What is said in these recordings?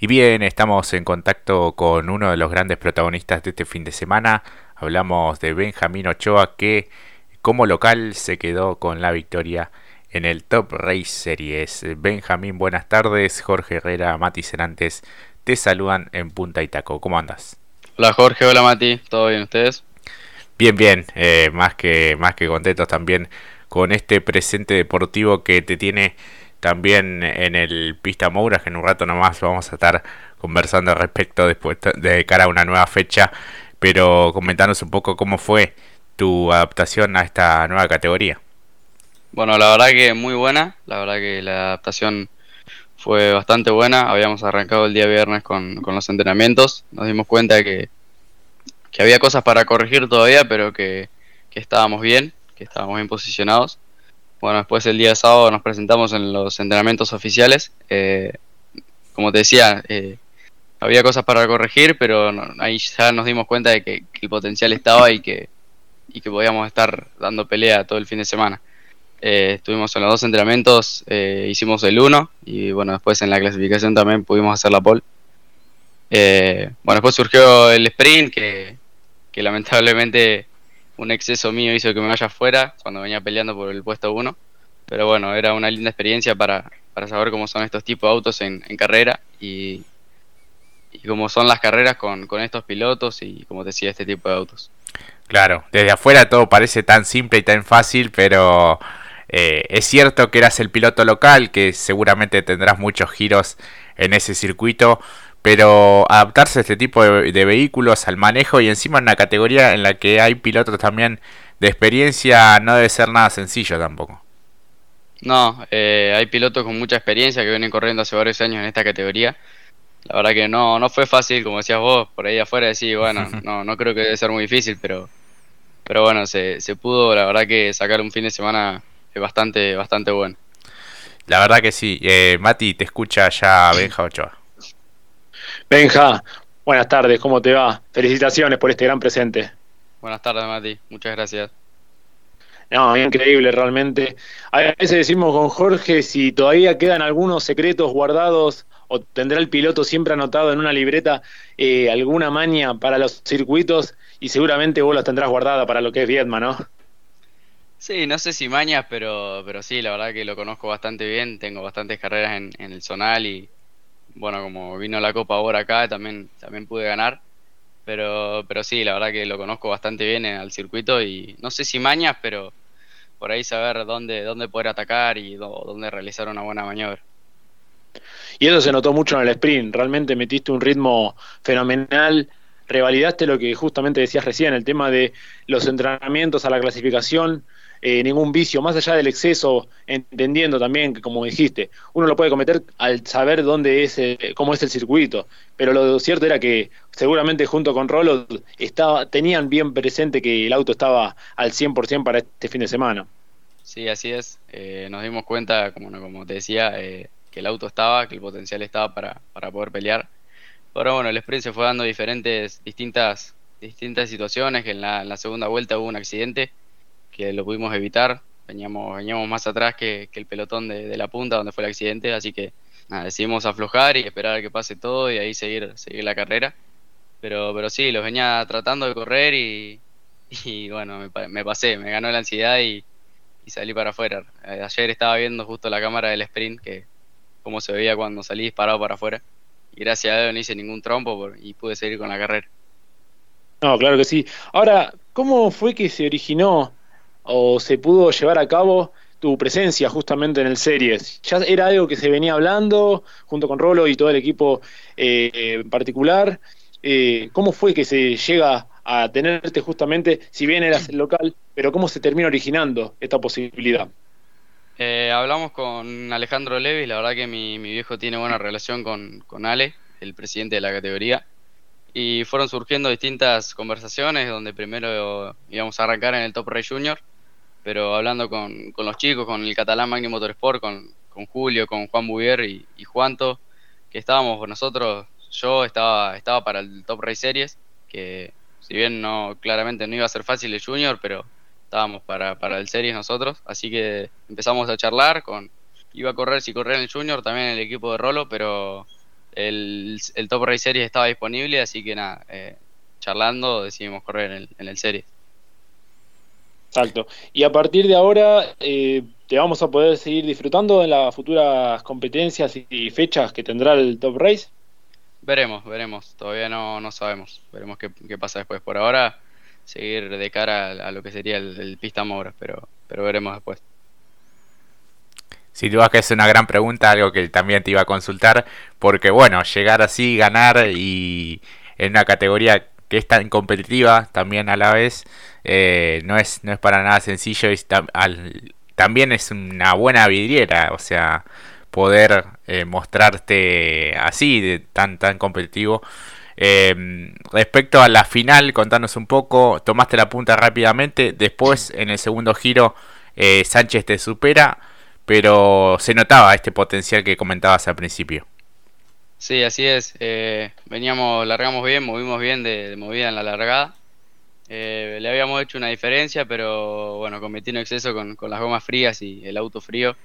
Y bien, estamos en contacto con uno de los grandes protagonistas de este fin de semana. Hablamos de Benjamín Ochoa que como local se quedó con la victoria en el Top Race Series. Benjamín, buenas tardes. Jorge Herrera, Mati Cerantes te saludan en Punta Itaco. ¿Cómo andas? Hola Jorge, hola Mati, ¿todo bien ustedes? Bien, bien, eh, más, que, más que contentos también con este presente deportivo que te tiene también en el Pista Moura, que en un rato nomás vamos a estar conversando al respecto después de cara a una nueva fecha, pero comentanos un poco cómo fue tu adaptación a esta nueva categoría. Bueno, la verdad que muy buena, la verdad que la adaptación fue bastante buena, habíamos arrancado el día viernes con, los entrenamientos, nos dimos cuenta que, que había cosas para corregir todavía, pero que, que estábamos bien, que estábamos bien posicionados bueno, después el día sábado nos presentamos en los entrenamientos oficiales. Eh, como te decía, eh, había cosas para corregir, pero ahí ya nos dimos cuenta de que, el potencial estaba y que, y que podíamos estar dando pelea todo el fin de semana. Eh, estuvimos en los dos entrenamientos, hicimos el 1 y bueno, después en la clasificación también pudimos hacer la pole. bueno, después surgió el sprint que, que lamentablemente un exceso mío hizo que me vaya afuera cuando venía peleando por el puesto 1. Pero bueno, era una linda experiencia para, saber cómo son estos tipos de autos en, carrera y, y, cómo son las carreras con, estos pilotos y como te decía, este tipo de autos. Claro, desde afuera todo parece tan simple y tan fácil, pero eh, es cierto que eras el piloto local, que seguramente tendrás muchos giros en ese circuito, pero adaptarse a este tipo de, vehículos, al manejo y encima en una categoría en la que hay pilotos también de experiencia no debe ser nada sencillo tampoco. No, eh, hay pilotos con mucha experiencia que vienen corriendo hace varios años en esta categoría. La verdad que no, no fue fácil, como decías vos, por ahí afuera decir, bueno, no, no creo que debe ser muy difícil, pero, pero bueno, se, se pudo, la verdad que sacar un fin de semana bastante, bastante bueno. La verdad que sí. Eh, Mati, te escucha ya Benja Ochoa. Benja, buenas tardes, ¿cómo te va? Felicitaciones por este gran presente. Buenas tardes, Mati, muchas gracias. No, increíble realmente. A veces decimos con Jorge si todavía quedan algunos secretos guardados o tendrá el piloto siempre anotado en una libreta eh, alguna maña para los circuitos y seguramente vos las tendrás guardada para lo que es Vietma, ¿no? Sí, no sé si mañas, pero, pero sí, la verdad que lo conozco bastante bien. Tengo bastantes carreras en, en el zonal y, bueno, como vino la Copa ahora acá, también, también pude ganar. Pero, pero sí, la verdad que lo conozco bastante bien en el circuito y no sé si mañas, pero por ahí saber dónde, dónde poder atacar y dónde realizar una buena maniobra. Y eso se notó mucho en el sprint, realmente metiste un ritmo fenomenal, revalidaste lo que justamente decías recién, el tema de los entrenamientos a la clasificación, eh, ningún vicio, más allá del exceso, entendiendo también que, como dijiste, uno lo puede cometer al saber dónde es, eh, cómo es el circuito, pero lo cierto era que seguramente junto con Rolo estaba, tenían bien presente que el auto estaba al 100% para este fin de semana. Sí, así es, eh, nos dimos cuenta, como, como te decía, que el auto estaba, que el potencial estaba para, para poder pelear. Pero bueno, el sprint se fue dando diferentes, distintas, distintas situaciones, que en la, en la segunda vuelta hubo un accidente que lo pudimos evitar. Veníamos, veníamos más atrás que, el pelotón de, la punta donde fue el accidente, así que decidimos aflojar y esperar a que pase todo y ahí seguir, seguir la carrera. Pero, pero sí, los venía tratando de correr y, bueno, me, pasé, me ganó la ansiedad y, salí para afuera. Eh, ayer estaba viendo justo la cámara del sprint, que cómo se veía cuando salí disparado para afuera. Y gracias a Dios no hice ningún trompo y pude seguir con la carrera. No, claro que sí. Ahora, ¿cómo fue que se originó o se pudo llevar a cabo tu presencia justamente en el Series? ¿Ya era algo que se venía hablando junto con Rolo y todo el equipo eh, en particular? Eh, ¿Cómo fue que se llega a tenerte justamente, si bien eras el local, pero cómo se termina originando esta posibilidad? Eh, hablamos con Alejandro Levis, la verdad que mi, viejo tiene buena relación con, con Ale, el presidente de la categoría y fueron surgiendo distintas conversaciones donde primero íbamos a arrancar en el Top Race Junior pero hablando con, con los chicos, con el catalán Magni Motorsport, con, con Julio, con Juan Buvier y, Juanto, que estábamos nosotros, yo estaba, estaba para el Top Race Series, que si bien no claramente no iba a ser fácil el Junior, pero estábamos para, para el Series nosotros, así que empezamos a charlar con iba a correr si correr en el Junior, también en el equipo de Rolo, pero el, Top Race Series estaba disponible, así que nada, eh, charlando decidimos correr en el, en el Series. Exacto. Y a partir de ahora eh, te vamos a poder seguir disfrutando en las futuras competencias y fechas que tendrá el Top Race. Veremos, veremos. Todavía no, no sabemos. Veremos qué, pasa después. Por ahora, seguir de cara a, lo que sería el, Pista Mora, pero, pero veremos después. Si dudas que es una gran pregunta, algo que también te iba a consultar, porque bueno, llegar así, ganar y en una categoría que es tan competitiva también a la vez, eh, no, es, no es para nada sencillo y también es una buena vidriera, o sea, poder eh, mostrarte así, de tan, tan competitivo. Em, respecto a la final, contanos un poco, tomaste la punta rápidamente, después en el segundo giro eh, Sánchez te supera, pero se notaba este potencial que comentabas al principio. Sí, así es. veníamos, largamos bien, movimos bien de movida en la largada. Eh, le habíamos hecho una diferencia, pero bueno, cometí un exceso con, las gomas frías y el auto frío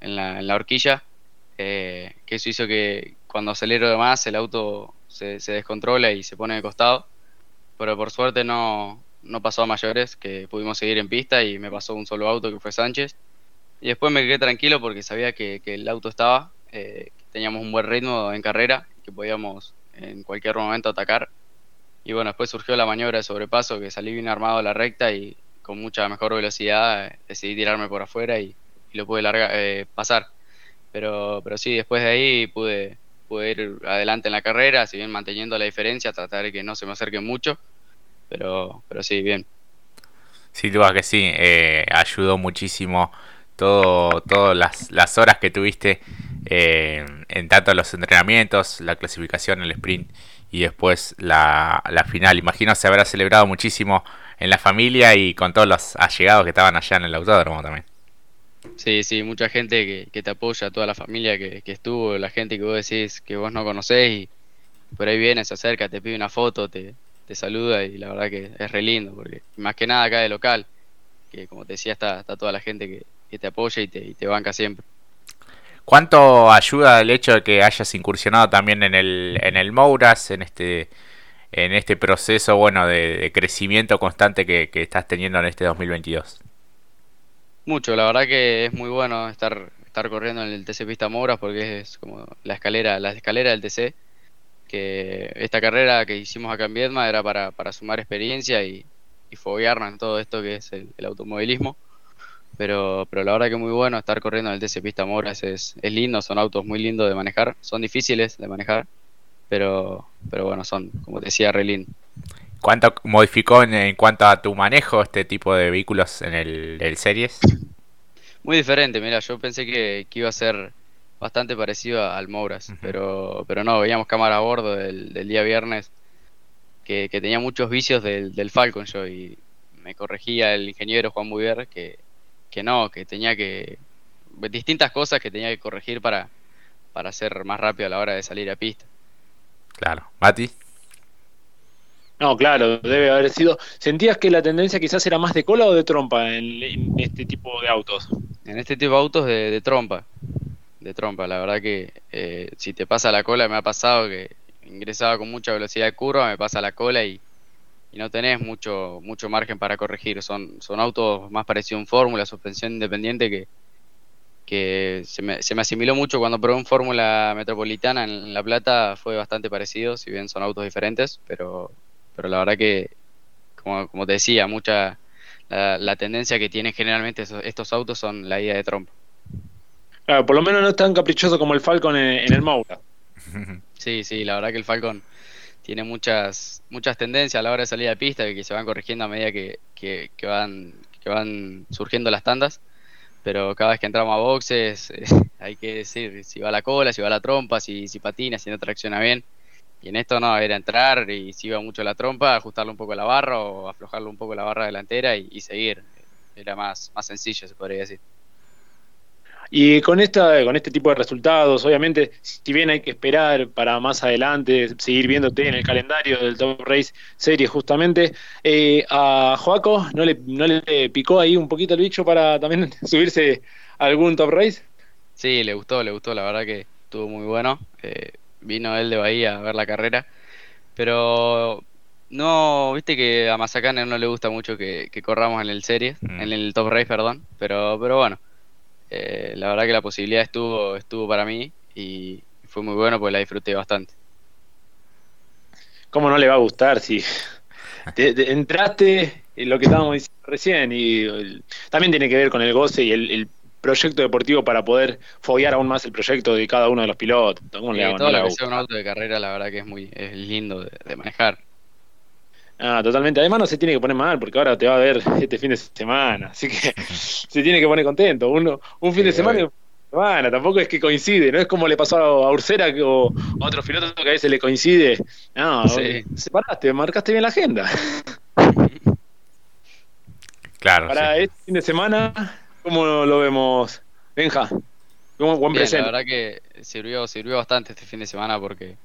en la, en la horquilla, eh, que eso hizo que cuando acelero de más el auto se, descontrola y se pone de costado, pero por suerte no, no pasó a mayores, que pudimos seguir en pista y me pasó un solo auto que fue Sánchez. Y después me quedé tranquilo porque sabía que, el auto estaba, eh, teníamos un buen ritmo en carrera, que podíamos en cualquier momento atacar y bueno, después surgió la maniobra de sobrepaso, que salí bien armado a la recta y con mucha mejor velocidad eh, decidí tirarme por afuera y, lo pude largar, eh, pasar. Pero, pero sí, después de ahí pude, pude ir adelante en la carrera, si bien manteniendo la diferencia, tratar de que no se me acerque mucho. Pero, pero sí, bien. Sin duda que sí, eh, ayudó muchísimo todo, todas las, las horas que tuviste en tanto los entrenamientos, la clasificación, el sprint y después la, la final. Imagino se habrá celebrado muchísimo en la familia y con todos los allegados que estaban allá en el autódromo también. Sí, sí, mucha gente que, te apoya, toda la familia que, estuvo, la gente que vos decís que vos no conocés y por ahí viene, se acerca, te pide una foto, te, te saluda y la verdad que es re lindo, porque más que nada acá de local, que como te decía está, está toda la gente que, que te apoya y te, y te banca siempre. ¿Cuánto ayuda el hecho de que hayas incursionado también en el, en el Mouras, en este, en este proceso bueno de, crecimiento constante que, estás teniendo en este 2022? Mucho, la verdad que es muy bueno estar, estar corriendo en el TC Pista Mouras porque es como la escalera, la escalera del TC, que esta carrera que hicimos acá en Viedma era para, para sumar experiencia y, y foguearnos en todo esto que es el automovilismo pero, pero la verdad que muy bueno estar corriendo en el TC Pista Moras es, es lindo, son autos muy lindos de manejar, son difíciles de manejar, pero, pero bueno, son, como te decía, re lindo. ¿Cuánto modificó en, cuanto a tu manejo este tipo de vehículos en el, Series? Muy diferente, mira, yo pensé que, iba a ser bastante parecido al Mouras, pero, pero no, veíamos cámara a bordo del, día viernes que, tenía muchos vicios del, del Falcon yo y me corregía el ingeniero Juan Buier que que no, que tenía que. distintas cosas que tenía que corregir para, para ser más rápido a la hora de salir a pista. Claro. Mati. No, claro, debe haber sido. ¿Sentías que la tendencia quizás era más de cola o de trompa en, este tipo de autos? En este tipo de autos de, trompa. De trompa, la verdad que eh, si te pasa la cola, me ha pasado que ingresaba con mucha velocidad de curva, me pasa la cola y y no tenés mucho, mucho margen para corregir. Son, son autos más parecidos a un Fórmula, suspensión independiente que, que se, me, se me asimiló mucho cuando probé un Fórmula Metropolitana en La Plata, fue bastante parecido, si bien son autos diferentes, pero, pero la verdad que, como, como te decía, mucha la, tendencia que tienen generalmente estos autos son la idea de trompa. Claro, por lo menos no es tan caprichoso como el Falcon en, en el Maura. Sí, sí, la verdad que el Falcon tiene muchas muchas tendencias a la hora de salir a pista que se van corrigiendo a medida que, que, van que van surgiendo las tandas. Pero cada vez que entramos a boxes hay que decir si va la cola, si va la trompa, si, si patina, si no tracciona bien. Y en esto no, era entrar y si iba mucho la trompa, ajustarle un poco la barra o aflojarle un poco la barra delantera y, y seguir. Era más, más sencillo se podría decir y con, esta, con este tipo de resultados, obviamente, si bien hay que esperar para más adelante, seguir viéndote en el calendario del Top Race Series justamente, eh, a Joaco ¿no le, ¿no le picó ahí un poquito el bicho para también subirse a algún Top Race? Sí, le gustó, le gustó, la verdad que estuvo muy bueno. Eh, vino él de Bahía a ver la carrera, pero no, viste que a Mazacane no le gusta mucho que, corramos en el series, mm. en el top race, perdón, pero, pero bueno, eh, la verdad que la posibilidad estuvo, estuvo para mí y fue muy bueno porque la disfruté bastante. ¿Cómo no le va a gustar si entraste en lo que estábamos diciendo recién y también tiene que ver con el goce y el, proyecto deportivo para poder foguear aún más el proyecto de cada uno de los pilotos. todo lo que sea un auto de carrera, la verdad que es muy es lindo de manejar. Ah, totalmente. Además no se tiene que poner mal porque ahora te va a ver este fin de semana. Así que se tiene que poner contento. Uno, un fin de semana bueno, tampoco es que coincide, no es como le pasó a Ursera o a otros pilotos que a veces le coincide. No, separaste, marcaste bien la agenda. Claro. Para este fin de semana, ¿cómo lo vemos, Benja? ¿Cómo, buen presente. La verdad que sirvió, sirvió bastante este fin de semana porque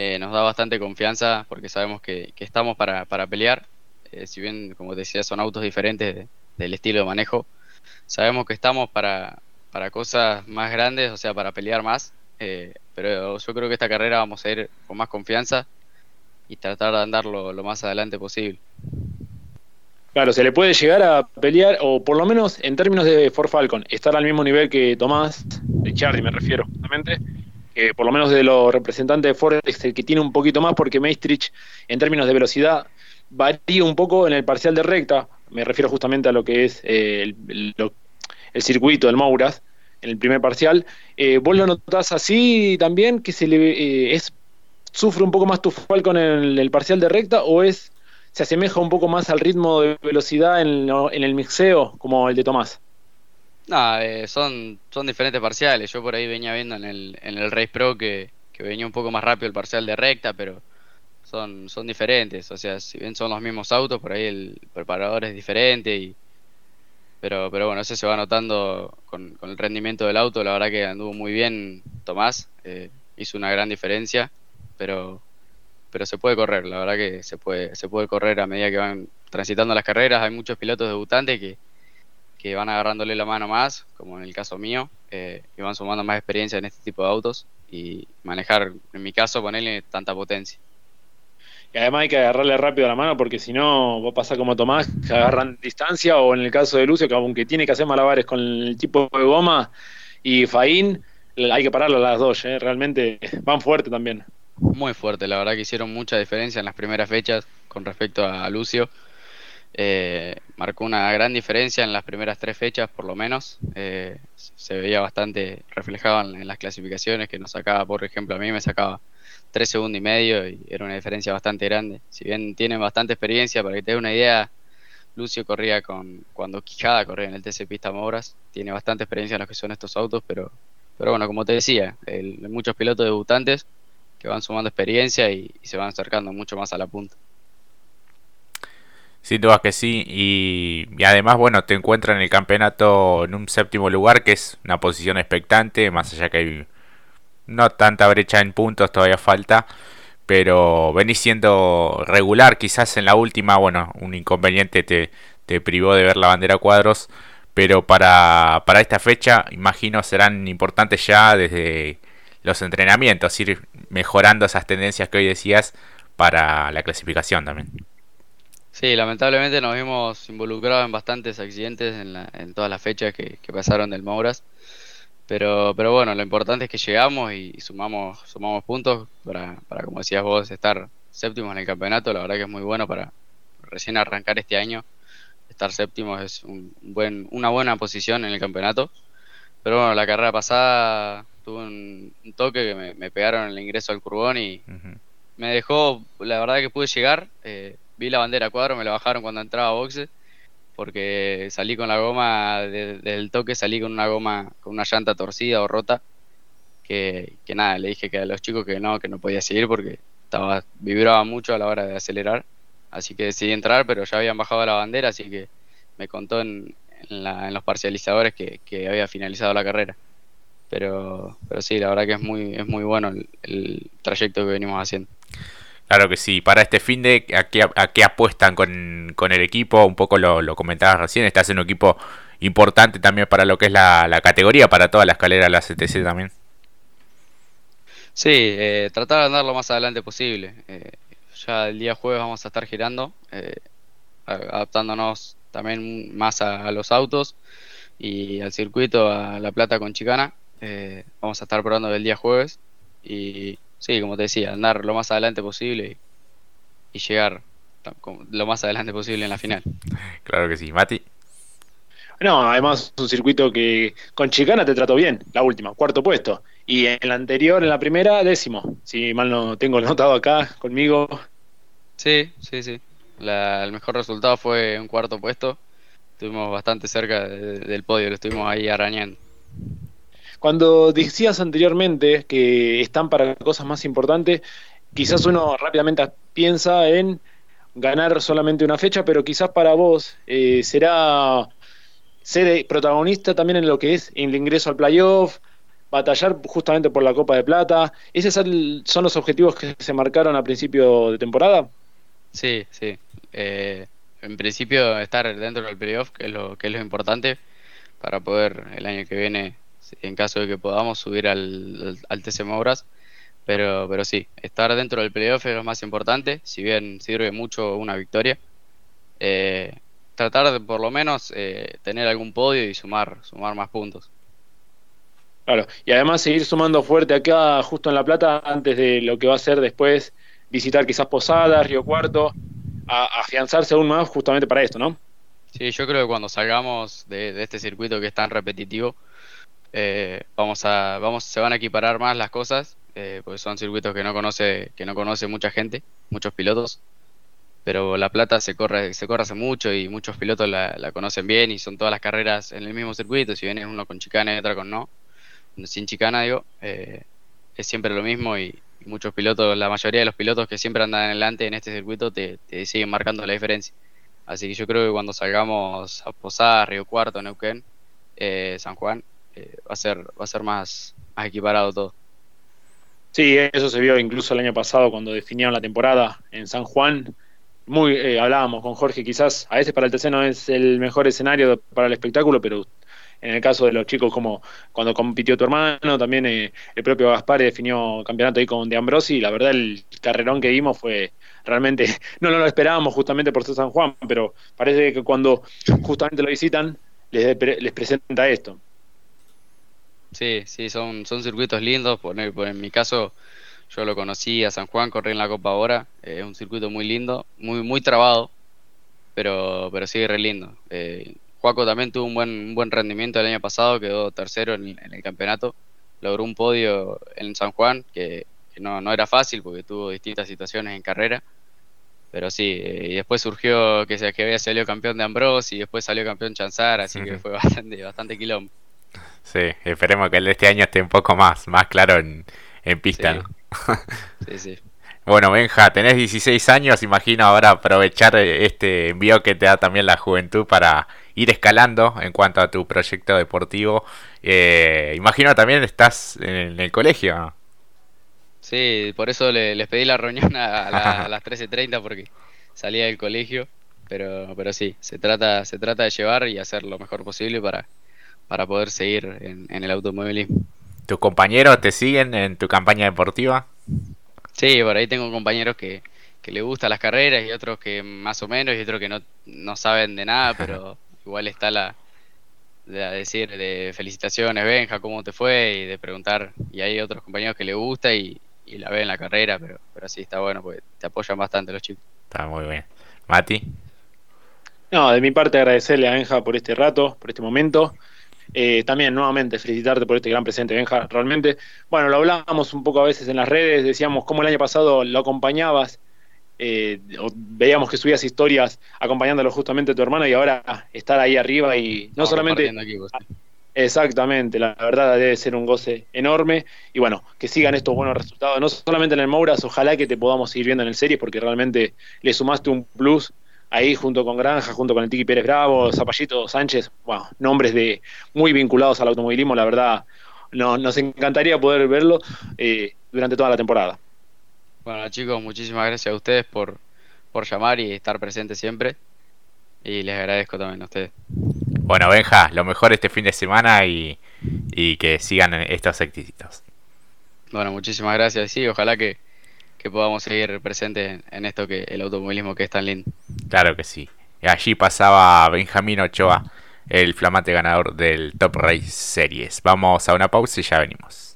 eh, nos da bastante confianza porque sabemos que, estamos para, pelear. Eh, si bien, como decía, son autos diferentes del estilo de manejo, sabemos que estamos para, para cosas más grandes, o sea, para pelear más. Eh, pero yo creo que esta carrera vamos a ir con más confianza y tratar de andar lo, más adelante posible. Claro, se le puede llegar a pelear, o por lo menos en términos de Ford Falcon, estar al mismo nivel que Tomás, de Charlie me refiero, justamente, por lo menos de los representantes de Ford el que tiene un poquito más, porque Maestrich, en términos de velocidad, varía un poco en el parcial de recta. Me refiero justamente a lo que es eh, el, circuito del Mouras, en el primer parcial. Eh, ¿Vos lo notás así también, que se le eh, sufre un poco más tu Falcon en el, parcial de recta o es se asemeja un poco más al ritmo de velocidad en el mixeo como el de Tomás? No, eh, son, son diferentes parciales. Yo por ahí venía viendo en el, en el Race Pro que, venía un poco más rápido el parcial de recta, pero son, son diferentes. O sea, si bien son los mismos autos, por ahí el preparador es diferente. y Pero, pero bueno, eso se va notando con, con el rendimiento del auto. La verdad que anduvo muy bien Tomás. Eh, hizo una gran diferencia, pero, pero se puede correr. La verdad que se puede, se puede correr a medida que van transitando las carreras. Hay muchos pilotos debutantes que que van agarrándole la mano más, como en el caso mío, eh, y van sumando más experiencia en este tipo de autos y manejar, en mi caso, ponerle tanta potencia. Y además hay que agarrarle rápido la mano porque si no va a pasar como Tomás, que agarran distancia, o en el caso de Lucio, que aunque tiene que hacer malabares con el tipo de goma y Faín, hay que pararlo a las dos, ¿eh? realmente van fuerte también. Muy fuerte, la verdad que hicieron mucha diferencia en las primeras fechas con respecto a Lucio. Eh, marcó una gran diferencia en las primeras tres fechas, por lo menos. Eh, se veía bastante reflejado en, las clasificaciones, que nos sacaba, por ejemplo, a mí me sacaba tres segundos y medio y era una diferencia bastante grande. Si bien tienen bastante experiencia, para que te dé una idea, Lucio corría con cuando Quijada corría en el TC Pista Moras, tiene bastante experiencia en lo que son estos autos, pero, pero bueno, como te decía, hay muchos pilotos debutantes que van sumando experiencia y se van acercando mucho más a la punta. Sin duda que sí. Y, además, bueno, te encuentras en el campeonato en un séptimo lugar, que es una posición expectante, más allá que hay no tanta brecha en puntos, todavía falta. Pero venís siendo regular, quizás en la última, bueno, un inconveniente te, te privó de ver la bandera cuadros. Pero para, para esta fecha, imagino, serán importantes ya desde los entrenamientos, ir mejorando esas tendencias que hoy decías para la clasificación también. Sí, lamentablemente nos vimos involucrados en bastantes accidentes en, en todas las fechas que, pasaron del Mouras. Pero, pero bueno, lo importante es que llegamos y, sumamos, sumamos puntos para, para, como decías vos, estar séptimos en el campeonato. La verdad que es muy bueno para recién arrancar este año. Estar séptimos es un buen, una buena posición en el campeonato. Pero bueno, la carrera pasada tuve un, toque que me, pegaron en el ingreso al curbón y me dejó, la verdad que pude llegar. Eh, vi la bandera cuadro, me la bajaron cuando entraba a boxe, porque salí con la goma del toque, salí con una goma, con una llanta torcida o rota, que, que, nada, le dije que a los chicos que no, que no podía seguir porque estaba, vibraba mucho a la hora de acelerar, así que decidí entrar, pero ya habían bajado la bandera, así que me contó en, en, los parcializadores que, que, había finalizado la carrera. Pero, pero sí, la verdad que es muy, es muy bueno el trayecto que venimos haciendo. Claro que sí, para este fin de a qué, a qué apuestan con, el equipo, un poco lo, lo comentabas recién, estás en un equipo importante también para lo que es la, categoría, para toda la escalera la CTC también. Sí, eh, tratar de andar lo más adelante posible. Eh, ya el día jueves vamos a estar girando, eh, adaptándonos también más a, los autos y al circuito a La Plata con Chicana. Vamos a estar probando el día jueves y sí, como te decía, andar lo más adelante posible y, llegar lo más adelante posible en la final. Claro que sí, Mati. No, además un circuito que con Chicana te trató bien, la última, cuarto puesto. Y en la anterior, en la primera, décimo. Si mal no tengo notado acá conmigo. Sí, sí, sí. el mejor resultado fue un cuarto puesto. Estuvimos bastante cerca del podio, lo estuvimos ahí arañando. Cuando decías anteriormente que están para cosas más importantes, quizás uno rápidamente piensa en ganar solamente una fecha, pero quizás para vos eh, será ser protagonista también en lo que es el ingreso al playoff, batallar justamente por la Copa de Plata. ¿Esos son los objetivos que se marcaron a principio de temporada? Sí, sí. Eh, en principio estar dentro del playoff, que es lo que es lo importante para poder el año que viene en caso de que podamos subir al, al, TC Mouras. Pero, pero sí, estar dentro del playoff es lo más importante, si bien sirve mucho una victoria. Eh, tratar de por lo menos eh, tener algún podio y sumar, sumar más puntos. Claro, y además seguir sumando fuerte acá, justo en La Plata, antes de lo que va a ser después visitar quizás Posadas, Río Cuarto, a, afianzarse aún más justamente para esto, ¿no? Sí, yo creo que cuando salgamos de este circuito que es tan repetitivo, eh, vamos a, vamos, se van a equiparar más las cosas, eh, porque son circuitos que no conoce, que no conoce mucha gente, muchos pilotos. Pero La Plata se corre, se corre hace mucho y muchos pilotos la, conocen bien y son todas las carreras en el mismo circuito. Si vienes uno con chicana y otra con no, sin chicana, digo, eh, es siempre lo mismo y, muchos pilotos, la mayoría de los pilotos que siempre andan adelante en este circuito te, siguen marcando la diferencia. Así que yo creo que cuando salgamos a Posada, Río Cuarto, Neuquén, San Juan, va a ser, va a ser más, más equiparado todo. Sí, eso se vio incluso el año pasado cuando definieron la temporada en San Juan. Muy, eh, hablábamos con Jorge, quizás a veces para el TC no es el mejor escenario para el espectáculo, pero en el caso de los chicos como cuando compitió tu hermano, también eh, el propio Gaspar definió campeonato ahí con De Ambrosi, la verdad el carrerón que vimos fue realmente, no, lo esperábamos justamente por ser San Juan, pero parece que cuando justamente lo visitan les, les presenta esto. Sí, sí, son, son circuitos lindos. Por, en mi caso, yo lo conocí a San Juan, corrí en la Copa ahora. es un circuito muy lindo, muy muy trabado, pero, pero sigue re lindo. Eh, Juaco también tuvo un buen, un buen rendimiento el año pasado, quedó tercero en, el campeonato. Logró un podio en San Juan, que, no, no, era fácil porque tuvo distintas situaciones en carrera. Pero sí, eh, y después surgió que, se, que había salido campeón de Ambrose y después salió campeón Chanzar, así que fue bastante, bastante quilombo. Sí, esperemos que el de este año esté un poco más, más claro en, pista. Sí. sí, Bueno, Benja, tenés 16 años, imagino ahora aprovechar este envío que te da también la juventud para ir escalando en cuanto a tu proyecto deportivo. Eh, imagino también estás en el colegio. Sí, por eso les pedí la reunión a, las 13.30 porque salía del colegio, pero, pero sí, se trata, se trata de llevar y hacer lo mejor posible para, para poder seguir en, el automovilismo. ¿Tus compañeros te siguen en tu campaña deportiva? Sí, por ahí tengo compañeros que, que le gustan las carreras y otros que más o menos y otros que no, no saben de nada, pero igual está la de decir de felicitaciones Benja, cómo te fue y de preguntar y hay otros compañeros que le gusta y, y la ven en la carrera, pero, pero sí está bueno porque te apoyan bastante los chicos. Está muy bien. Mati. No, de mi parte agradecerle a Benja por este rato, por este momento. Eh, también, nuevamente, felicitarte por este gran presente, Benja. Realmente, bueno, lo hablábamos un poco a veces en las redes, decíamos cómo el año pasado lo acompañabas, eh, veíamos que subías historias acompañándolo justamente a tu hermano y ahora estar ahí arriba y no solamente... Exactamente, la verdad debe ser un goce enorme y bueno, que sigan estos buenos resultados, no solamente en el Mouras, ojalá que te podamos seguir viendo en el series porque realmente le sumaste un plus ahí junto con Granja, junto con el Tiki Pérez Bravo, Zapallito Sánchez, bueno, nombres de muy vinculados al automovilismo, la verdad, no, nos encantaría poder verlo eh, durante toda la temporada. Bueno chicos, muchísimas gracias a ustedes por, por llamar y estar presentes siempre. Y les agradezco también a ustedes. Bueno, Benja, lo mejor este fin de semana y, y que sigan estos éxitos. Bueno, muchísimas gracias. Sí, ojalá que, podamos seguir presentes en esto que el automovilismo que es tan lindo. Claro que sí. Allí pasaba Benjamín Ochoa, el flamante ganador del Top Race Series. Vamos a una pausa y ya venimos.